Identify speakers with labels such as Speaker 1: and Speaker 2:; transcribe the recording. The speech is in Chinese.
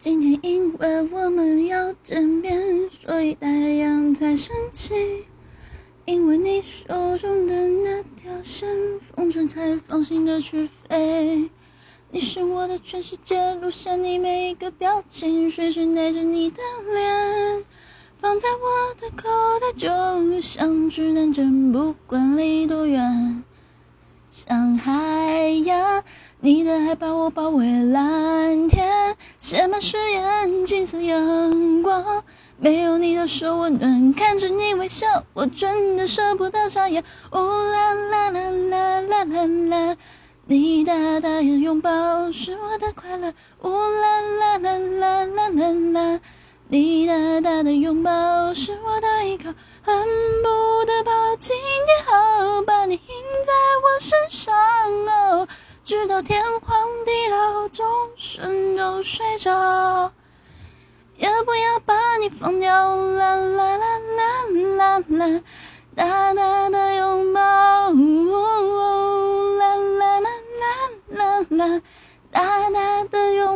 Speaker 1: 今天因为我们要见面，所以太阳才升起。因为你手中的那条线，风筝才放心的去飞。你是我的全世界，录下你每一个表情，随时带着你的脸，放在我的口袋，就像指南针，不管离多远。像海洋，你的爱把我包围，蓝天写满誓言，金色阳光，没有你的手温暖，看着你微笑，我真的舍不得眨眼。呜啦啦啦啦啦啦啦，你大大的拥抱是我的快乐。呜啦啦啦啦啦啦啦，你大大的拥抱是我的直到天荒地老，终身都睡着，也不要把你放掉。啦啦啦啦啦啦，大大的拥抱，啦啦啦啦啦啦，大大的拥。